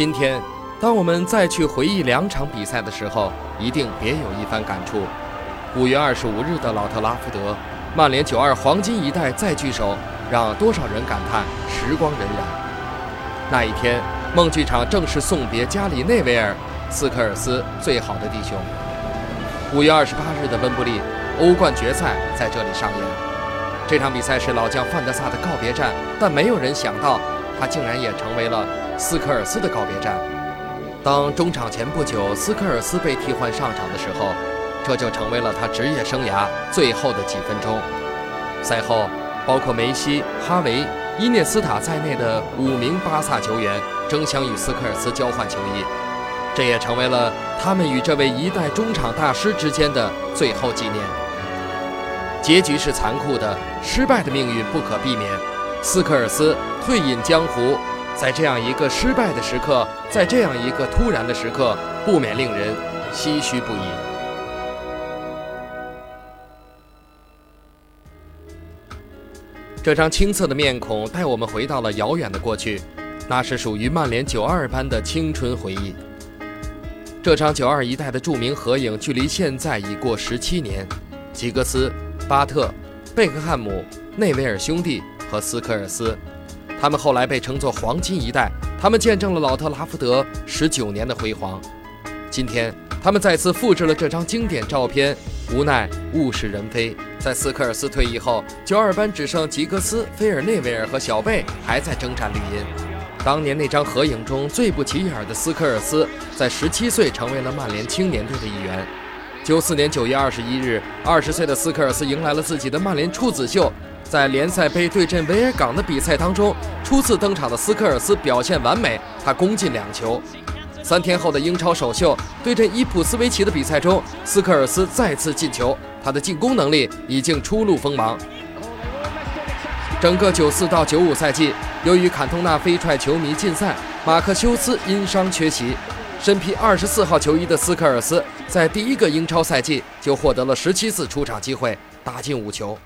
今天，当我们再去回忆两场比赛的时候，一定别有一番感触。五月二十五日的老特拉福德，曼联九二黄金一代再聚首，让多少人感叹时光荏苒。那一天，梦剧场正式送别加里内维尔、斯科尔斯最好的弟兄。五月二十八日的温布利，欧冠决赛在这里上演。这场比赛是老将范德萨的告别战，但没有人想到，他竟然也成为了斯科尔斯的告别战。当中场前不久，斯科尔斯被替换上场的时候，这就成为了他职业生涯最后的几分钟。赛后，包括梅西、哈维、伊涅斯塔在内的五名巴萨球员争相与斯科尔斯交换球衣，这也成为了他们与这位一代中场大师之间的最后纪念。结局是残酷的，失败的命运不可避免。斯科尔斯退隐江湖，在这样一个失败的时刻，在这样一个突然的时刻，不免令人唏嘘不已。这张青涩的面孔带我们回到了遥远的过去，那是属于曼联九二般的青春回忆。这张九二一代的著名合影，距离现在已过十七年。吉格斯、巴特、贝克汉姆、内维尔兄弟和斯科尔斯，他们后来被称作“黄金一代”，他们见证了老特拉福德十九年的辉煌。今天，他们再次复制了这张经典照片。无奈物是人非，在斯科尔斯退役后，九二班只剩吉格斯、菲尔内维尔和小贝还在征战绿茵。当年那张合影中最不起眼的斯科尔斯，在十七岁成为了曼联青年队的一员。九四年九月二十一日，二十岁的斯科尔斯迎来了自己的曼联处子秀。在联赛杯对阵维尔港的比赛当中，初次登场的斯科尔斯表现完美，他攻进两球。三天后的英超首秀对阵伊普斯维奇的比赛中，斯科尔斯再次进球，他的进攻能力已经初露锋芒。整个九四到九五赛季，由于坎通纳飞踹球迷禁赛，马克修斯因伤缺席，身披二十四号球衣的斯科尔斯在第一个英超赛季就获得了十七次出场机会，打进五球。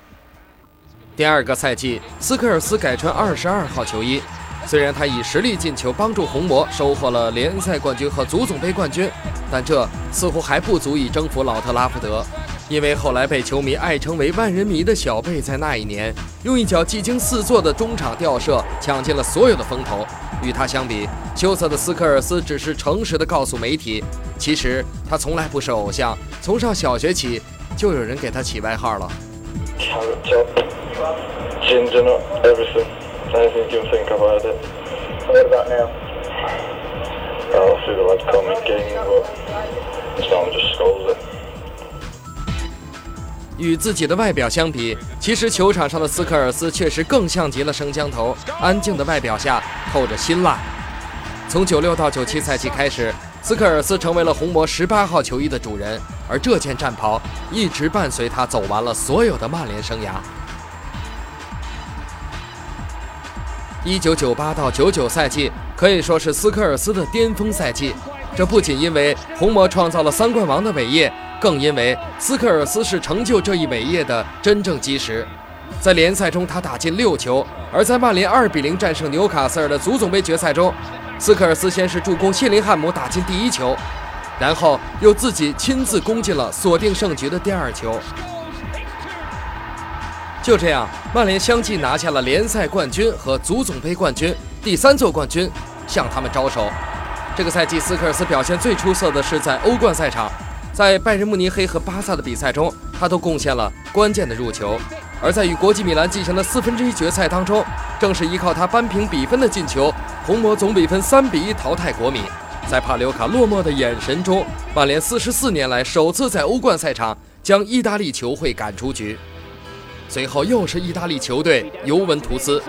第二个赛季，斯科尔斯改穿二十二号球衣。虽然他以实力进球帮助红魔收获了联赛冠军和足总杯冠军，但这似乎还不足以征服老特拉福德，因为后来被球迷爱称为“万人迷”的小贝在那一年用一脚技惊四座的中场吊射抢尽了所有的风头。与他相比，羞涩的斯科尔斯只是诚实地告诉媒体，其实他从来不是偶像，从上小学起就有人给他起外号了。Anything you think about it? What about now? I'll see the me king, but someone just scolds it. 与自己的外表相比，其实球场上的斯科尔斯确实更像极了生姜头。安静的外表下透着辛辣。从九六到九七赛季开始，斯科尔斯成为了红魔十八号球衣的主人，而这件战袍一直伴随他走完了所有的曼联生涯。一九九八到九九赛季可以说是斯科尔斯的巅峰赛季，这不仅因为红魔创造了三冠王的伟业，更因为斯科尔斯是成就这一伟业的真正基石。在联赛中，他打进六球；而在曼联二比零战胜纽卡斯尔的足总杯决赛中，斯科尔斯先是助攻谢林汉姆打进第一球，然后又自己亲自攻进了锁定胜局的第二球。就这样，曼联相继拿下了联赛冠军和足总杯冠军，第三座冠军向他们招手。这个赛季，斯科尔斯表现最出色的是在欧冠赛场，在拜仁慕尼黑和巴萨的比赛中，他都贡献了关键的入球；而在与国际米兰进行的四分之一决赛当中，正是依靠他扳平比分的进球，红魔总比分三比一淘汰国米。在帕留卡落寞的眼神中，曼联四十四年来首次在欧冠赛场将意大利球会赶出局。随后又是意大利球队尤文图斯，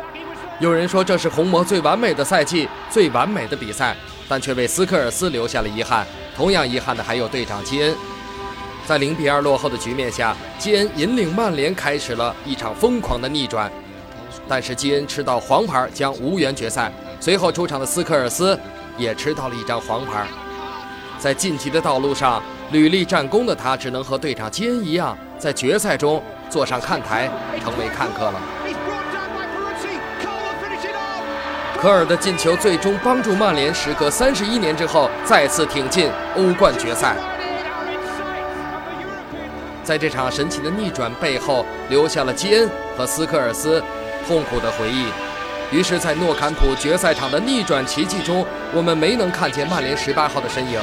有人说这是红魔最完美的赛季，最完美的比赛，但却为斯科尔斯留下了遗憾。同样遗憾的还有队长基恩，在零比二落后的局面下，基恩引领曼联开始了一场疯狂的逆转，但是基恩吃到黄牌将无缘决赛。随后出场的斯科尔斯也吃到了一张黄牌，在晋级的道路上屡立战功的他，只能和队长基恩一样，在决赛中。坐上看台，成为看客了。科尔的进球最终帮助曼联时隔三十一年之后再次挺进欧冠决赛。在这场神奇的逆转背后，留下了基恩和斯科尔斯痛苦的回忆。于是，在诺坎普决赛场的逆转奇迹中，我们没能看见曼联十八号的身影。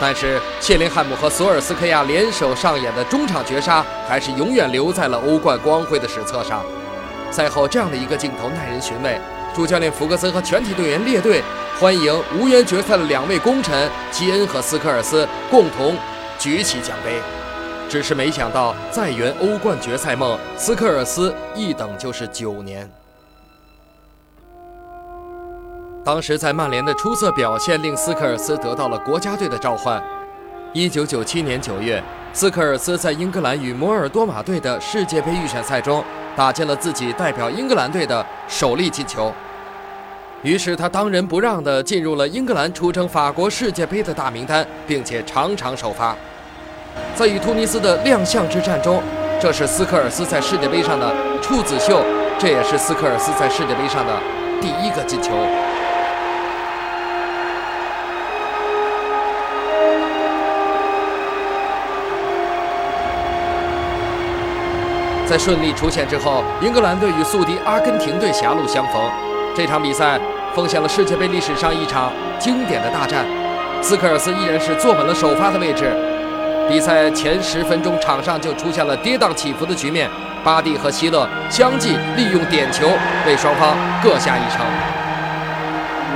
但是，谢林汉姆和索尔斯克亚联手上演的中场绝杀，还是永远留在了欧冠光辉的史册上。赛后，这样的一个镜头耐人寻味。主教练弗格森和全体队员列队欢迎无缘决赛的两位功臣基恩和斯科尔斯，共同举起奖杯。只是没想到，再圆欧冠决赛梦，斯科尔斯一等就是九年。当时在曼联的出色表现，令斯科尔斯得到了国家队的召唤。一九九七年九月，斯科尔斯在英格兰与摩尔多瓦队的世界杯预选赛中，打进了自己代表英格兰队的首粒进球。于是他当仁不让地进入了英格兰出征法国世界杯的大名单，并且场场首发。在与突尼斯的亮相之战中，这是斯科尔斯在世界杯上的处子秀，这也是斯科尔斯在世界杯上的第一个进球。在顺利出线之后，英格兰队与宿敌阿根廷队狭路相逢。这场比赛奉献了世界杯历史上一场经典的大战。斯科尔斯依然是坐稳了首发的位置。比赛前十分钟，场上就出现了跌宕起伏的局面。巴蒂和希勒相继利用点球为双方各下一城。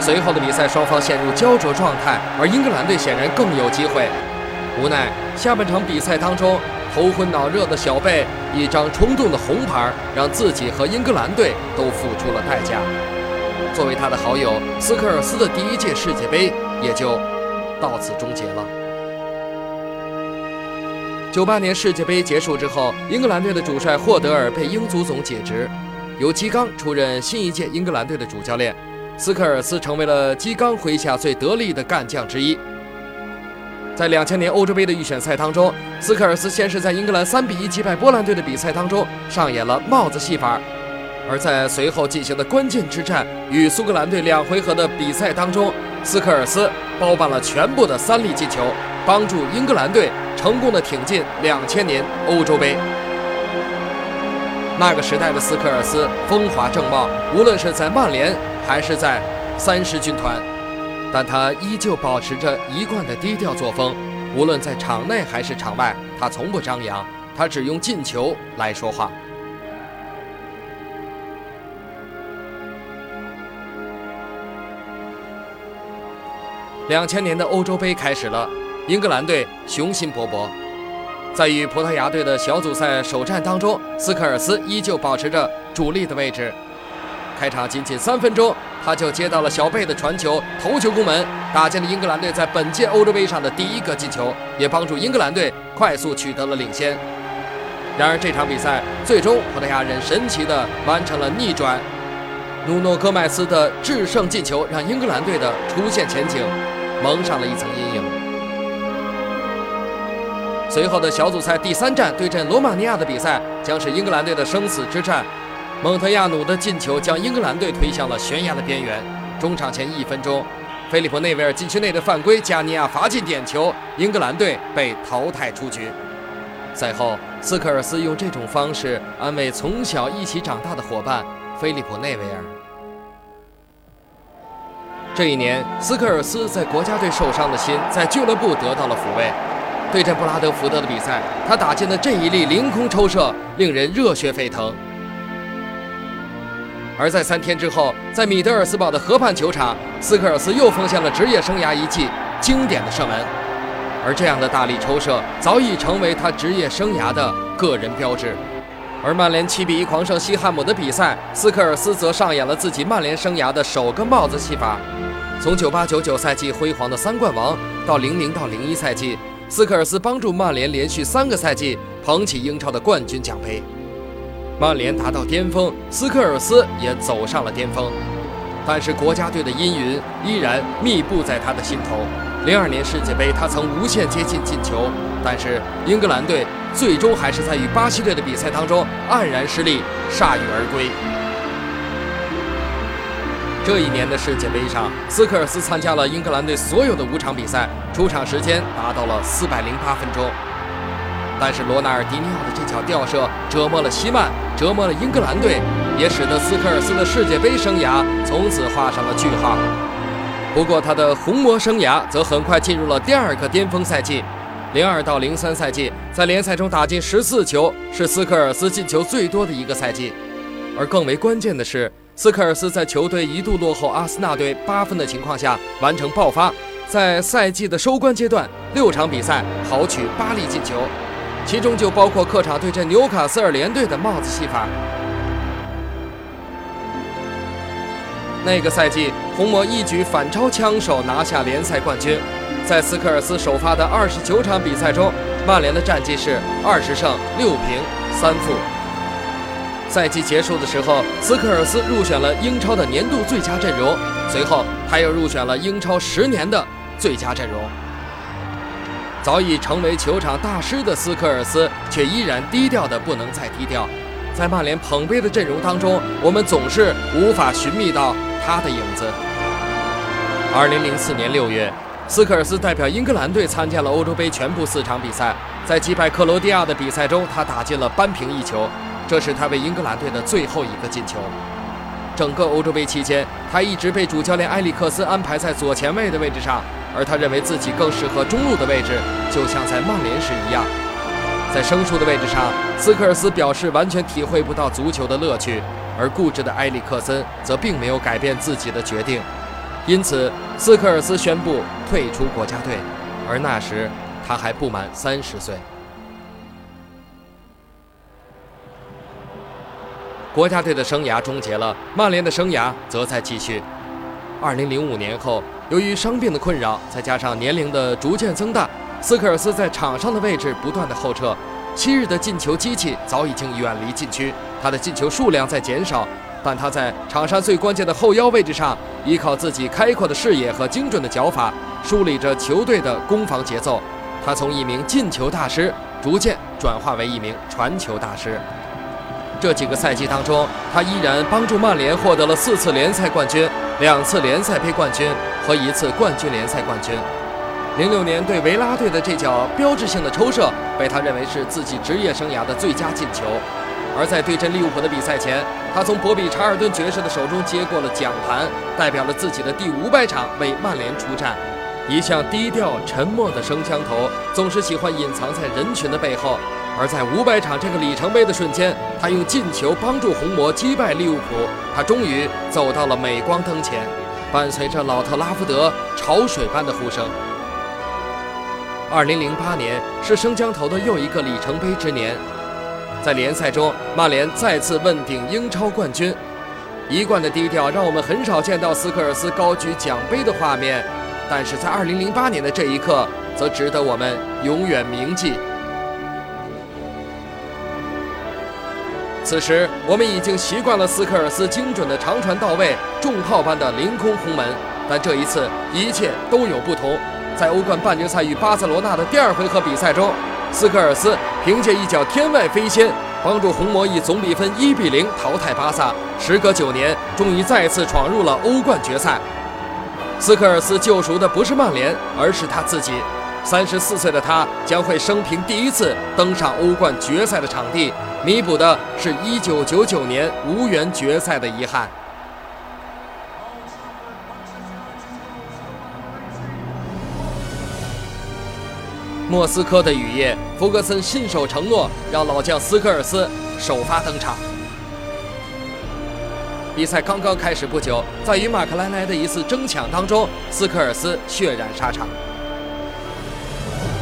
随后的比赛，双方陷入焦灼状态，而英格兰队显然更有机会。无奈下半场比赛当中。头昏脑热的小贝，一张冲动的红牌，让自己和英格兰队都付出了代价。作为他的好友，斯科尔斯的第一届世界杯也就到此终结了。九八年世界杯结束之后，英格兰队的主帅霍德尔被英足总解职，由基冈出任新一届英格兰队的主教练。斯科尔斯成为了基冈麾下最得力的干将之一。在两千年欧洲杯的预选赛当中，斯科尔斯先是在英格兰三比一击败波兰队的比赛当中上演了帽子戏法，而在随后进行的关键之战与苏格兰队两回合的比赛当中，斯科尔斯包办了全部的三粒进球，帮助英格兰队成功的挺进两千年欧洲杯。那个时代的斯科尔斯风华正茂，无论是在曼联还是在三狮军团。但他依旧保持着一贯的低调作风，无论在场内还是场外，他从不张扬，他只用进球来说话。两千年的欧洲杯开始了，英格兰队雄心勃勃，在与葡萄牙队的小组赛首战当中，斯科尔斯依旧保持着主力的位置。开场仅仅三分钟，他就接到了小贝的传球，头球攻门，打进了英格兰队在本届欧洲杯上的第一个进球，也帮助英格兰队快速取得了领先。然而这场比赛最终葡萄牙人神奇地完成了逆转，努诺·戈麦斯的制胜进球让英格兰队的出线前景蒙上了一层阴影。随后的小组赛第三战对阵罗马尼亚的比赛将是英格兰队的生死之战。蒙特亚努的进球将英格兰队推向了悬崖的边缘。中场前一分钟，菲利普内维尔禁区内的犯规，加尼亚罚进点球，英格兰队被淘汰出局。赛后，斯科尔斯用这种方式安慰从小一起长大的伙伴菲利普内维尔。这一年，斯科尔斯在国家队受伤的心在俱乐部得到了抚慰。对阵布拉德福德的比赛，他打进的这一粒凌空抽射令人热血沸腾。而在三天之后，在米德尔斯堡的河畔球场，斯科尔斯又奉献了职业生涯一记经典的射门，而这样的大力抽射早已成为他职业生涯的个人标志。而曼联七比一狂胜西汉姆的比赛，斯科尔斯则上演了自己曼联生涯的首个帽子戏法。从九八九九赛季辉煌的三冠王到零零到零一赛季，斯科尔斯帮助曼联连续三个赛季捧起英超的冠军奖杯。曼联达到巅峰，斯科尔斯也走上了巅峰，但是国家队的阴云依然密布在他的心头。零二年世界杯，他曾无限接近进球，但是英格兰队最终还是在与巴西队的比赛当中黯然失利，铩羽而归。这一年的世界杯上，斯科尔斯参加了英格兰队所有的五场比赛，出场时间达到了四百零八分钟。但是罗纳尔迪尼奥的这脚吊射折磨了西曼，折磨了英格兰队，也使得斯科尔斯的世界杯生涯从此画上了句号。不过他的红魔生涯则很快进入了第二个巅峰赛季，零二到零三赛季，在联赛中打进十四球，是斯科尔斯进球最多的一个赛季。而更为关键的是。斯科尔斯在球队一度落后阿森纳队八分的情况下完成爆发，在赛季的收官阶段，六场比赛豪取八粒进球，其中就包括客场对阵纽卡斯尔联队的帽子戏法。那个赛季，红魔一举反超枪手拿下联赛冠军。在斯科尔斯首发的二十九场比赛中，曼联的战绩是二十胜六平三负。赛季结束的时候，斯科尔斯入选了英超的年度最佳阵容，随后他又入选了英超十年的最佳阵容。早已成为球场大师的斯科尔斯，却依然低调的不能再低调。在曼联捧杯的阵容当中，我们总是无法寻觅到他的影子。二零零四年六月，斯科尔斯代表英格兰队参加了欧洲杯全部四场比赛，在击败克罗地亚的比赛中，他打进了扳平一球。这是他为英格兰队的最后一个进球。整个欧洲杯期间，他一直被主教练埃里克斯安排在左前卫的位置上，而他认为自己更适合中路的位置，就像在曼联时一样。在生疏的位置上，斯科尔斯表示完全体会不到足球的乐趣，而固执的埃里克森则并没有改变自己的决定。因此，斯科尔斯宣布退出国家队，而那时他还不满三十岁。国家队的生涯终结了，曼联的生涯则在继续。二零零五年后，由于伤病的困扰，再加上年龄的逐渐增大，斯科尔斯在场上的位置不断的后撤。昔日的进球机器早已经远离禁区，他的进球数量在减少，但他在场上最关键的后腰位置上，依靠自己开阔的视野和精准的脚法，梳理着球队的攻防节奏。他从一名进球大师，逐渐转化为一名传球大师。这几个赛季当中，他依然帮助曼联获得了四次联赛冠军、两次联赛杯冠军和一次冠军联赛冠军。零六年对维拉队的这脚标志性的抽射，被他认为是自己职业生涯的最佳进球。而在对阵利物浦的比赛前，他从博比·查尔顿爵士的手中接过了奖盘，代表了自己的第五百场为曼联出战。一向低调沉默的升枪头，总是喜欢隐藏在人群的背后。而在五百场这个里程碑的瞬间，他用进球帮助红魔击败利物浦，他终于走到了镁光灯前，伴随着老特拉福德潮水般的呼声。二零零八年是升降头的又一个里程碑之年，在联赛中，曼联再次问鼎英超冠军。一贯的低调让我们很少见到斯科尔斯高举奖杯的画面，但是在二零零八年的这一刻，则值得我们永远铭记。此时，我们已经习惯了斯科尔斯精准的长传到位、重炮般的凌空轰门，但这一次一切都有不同。在欧冠半决赛与巴塞罗那的第二回合比赛中，斯科尔斯凭借一脚天外飞仙，帮助红魔以总比分一比零淘汰巴萨。时隔九年，终于再次闯入了欧冠决赛。斯科尔斯救赎的不是曼联，而是他自己。三十四岁的他将会生平第一次登上欧冠决赛的场地，弥补的是一九九九年无缘决赛的遗憾。莫斯科的雨夜，弗格森信守承诺，让老将斯科尔斯首发登场。比赛刚刚开始不久，在与马克莱莱的一次争抢当中，斯科尔斯血染沙场。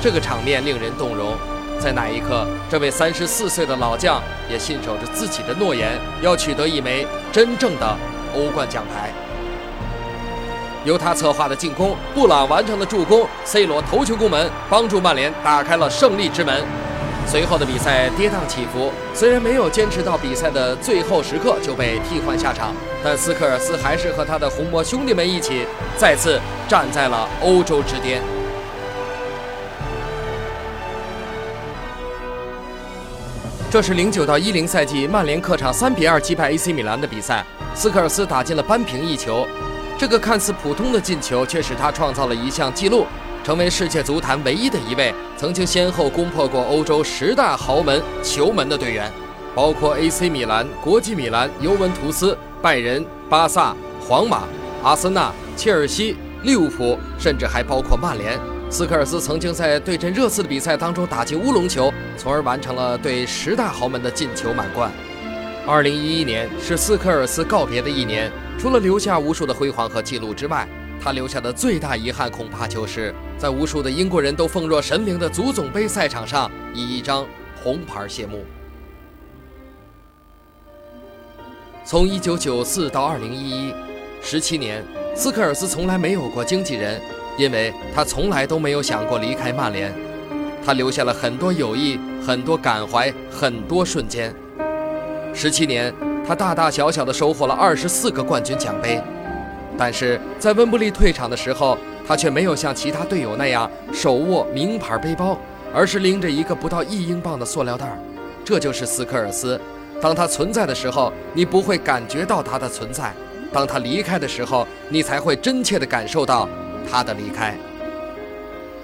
这个场面令人动容，在那一刻，这位三十四岁的老将也信守着自己的诺言，要取得一枚真正的欧冠奖牌。由他策划的进攻，布朗完成的助攻，C 罗头球攻门，帮助曼联打开了胜利之门。随后的比赛跌宕起伏，虽然没有坚持到比赛的最后时刻就被替换下场，但斯科尔斯还是和他的红魔兄弟们一起再次站在了欧洲之巅。这是零九到一零赛季曼联客场三比二击败 AC 米兰的比赛，斯科尔斯打进了扳平一球。这个看似普通的进球，却使他创造了一项纪录，成为世界足坛唯一的一位曾经先后攻破过欧洲十大豪门球门的队员，包括 AC 米兰、国际米兰、尤文图斯、拜仁、巴萨、皇马、阿森纳、切尔西、利物浦，甚至还包括曼联。斯科尔斯曾经在对阵热刺的比赛当中打进乌龙球，从而完成了对十大豪门的进球满贯。二零一一年是斯科尔斯告别的一年，除了留下无数的辉煌和记录之外，他留下的最大遗憾恐怕就是在无数的英国人都奉若神灵的足总杯赛场上以一张红牌谢幕。从一九九四到二零一一，十七年，斯科尔斯从来没有过经纪人。因为他从来都没有想过离开曼联，他留下了很多友谊，很多感怀，很多瞬间。十七年，他大大小小的收获了二十四个冠军奖杯，但是在温布利退场的时候，他却没有像其他队友那样手握名牌背包，而是拎着一个不到一英镑的塑料袋。这就是斯科尔斯。当他存在的时候，你不会感觉到他的存在；当他离开的时候，你才会真切地感受到。他的离开，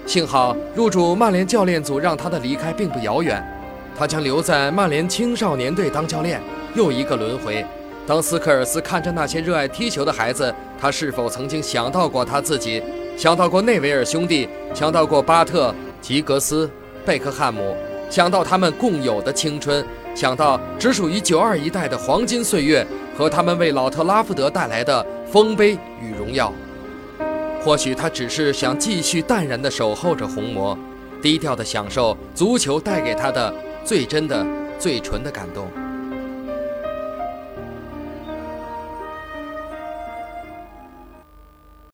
幸好入主曼联教练组让他的离开并不遥远，他将留在曼联青少年队当教练。又一个轮回，当斯科尔斯看着那些热爱踢球的孩子，他是否曾经想到过他自己？想到过内维尔兄弟，想到过巴特、吉格斯、贝克汉姆，想到他们共有的青春，想到只属于九二一代的黄金岁月和他们为老特拉福德带来的丰碑与荣耀。或许他只是想继续淡然地守候着红魔，低调地享受足球带给他的最真的、最纯的感动。